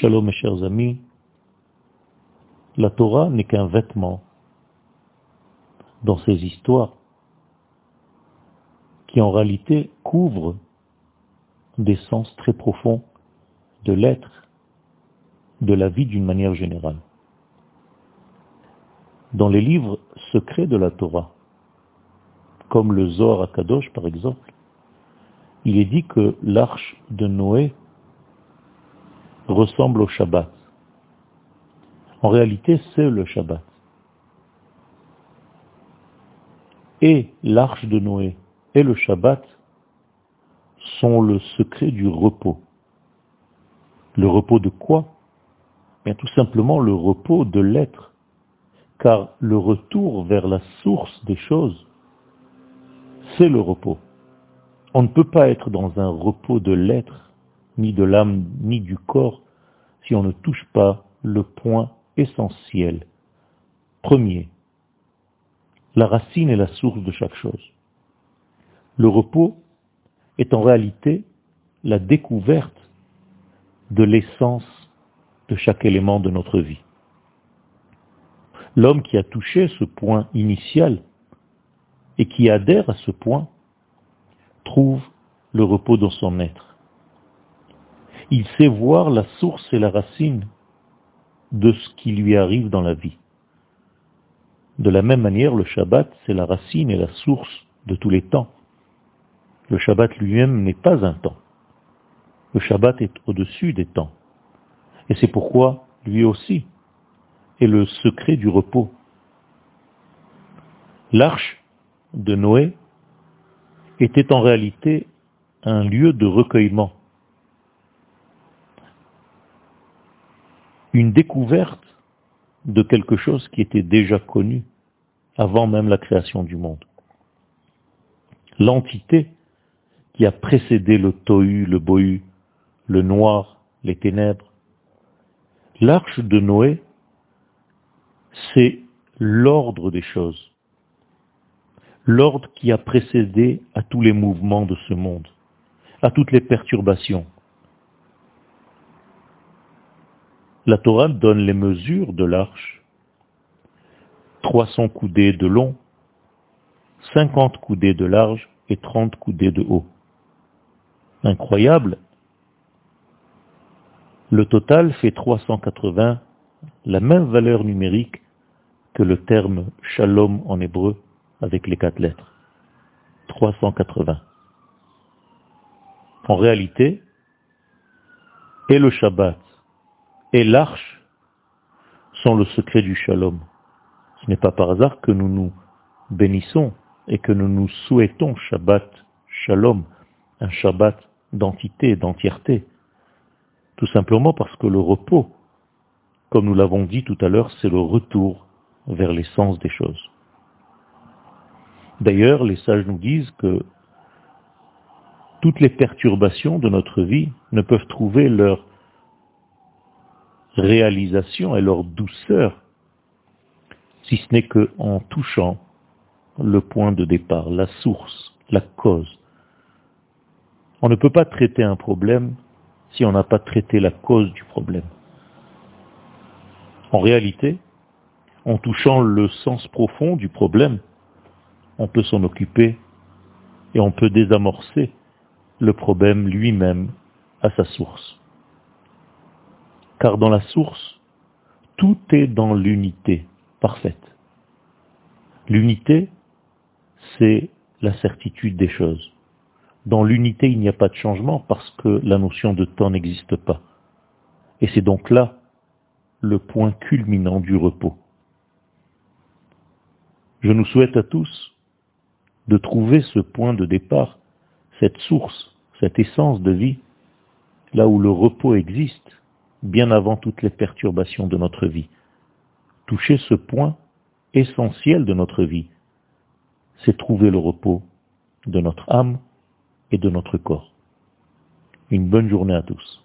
Shalom mes chers amis, la Torah n'est qu'un vêtement dans ces histoires qui en réalité couvrent des sens très profonds de l'être, de la vie d'une manière générale. Dans les livres secrets de la Torah, comme le Zohar Akadosh par exemple, il est dit que l'arche de Noé ressemble au Shabbat. En réalité, c'est le Shabbat. Et l'arche de Noé et le Shabbat sont le secret du repos. Le repos de quoi? Bien tout simplement le repos de l'être. Car le retour vers la source des choses, c'est le repos. On ne peut pas être dans un repos de l'être, ni de l'âme, ni du corps, si on ne touche pas le point essentiel. Premier, la racine est la source de chaque chose. Le repos est en réalité la découverte de l'essence de chaque élément de notre vie. L'homme qui a touché ce point initial et qui adhère à ce point trouve le repos dans son être. Il sait voir la source et la racine de ce qui lui arrive dans la vie. De la même manière, le Shabbat, c'est la racine et la source de tous les temps. Le Shabbat lui-même n'est pas un temps. Le Shabbat est au-dessus des temps. Et c'est pourquoi, lui aussi, est le secret du repos. L'arche de Noé était en réalité un lieu de recueillement, une découverte de quelque chose qui était déjà connu avant même la création du monde. L'entité qui a précédé le tohu, le bohu, le noir, les ténèbres. L'arche de Noé, c'est l'ordre des choses. L'ordre qui a précédé à tous les mouvements de ce monde, à toutes les perturbations. La Torah donne les mesures de l'arche. 300 coudées de long, 50 coudées de large et 30 coudées de haut incroyable, le total fait 380, la même valeur numérique que le terme shalom en hébreu avec les quatre lettres. 380. En réalité, et le Shabbat et l'arche sont le secret du shalom. Ce n'est pas par hasard que nous nous bénissons et que nous nous souhaitons Shabbat, shalom, un Shabbat d'entité, d'entièreté. Tout simplement parce que le repos, comme nous l'avons dit tout à l'heure, c'est le retour vers l'essence des choses. D'ailleurs, les sages nous disent que toutes les perturbations de notre vie ne peuvent trouver leur réalisation et leur douceur si ce n'est qu'en touchant le point de départ, la source, la cause. On ne peut pas traiter un problème si on n'a pas traité la cause du problème. En réalité, en touchant le sens profond du problème, on peut s'en occuper et on peut désamorcer le problème lui-même à sa source. Car dans la source, tout est dans l'unité parfaite. L'unité, c'est la certitude des choses. Dans l'unité, il n'y a pas de changement parce que la notion de temps n'existe pas. Et c'est donc là le point culminant du repos. Je nous souhaite à tous de trouver ce point de départ, cette source, cette essence de vie, là où le repos existe, bien avant toutes les perturbations de notre vie. Toucher ce point essentiel de notre vie, c'est trouver le repos de notre âme, et de notre corps. Une bonne journée à tous.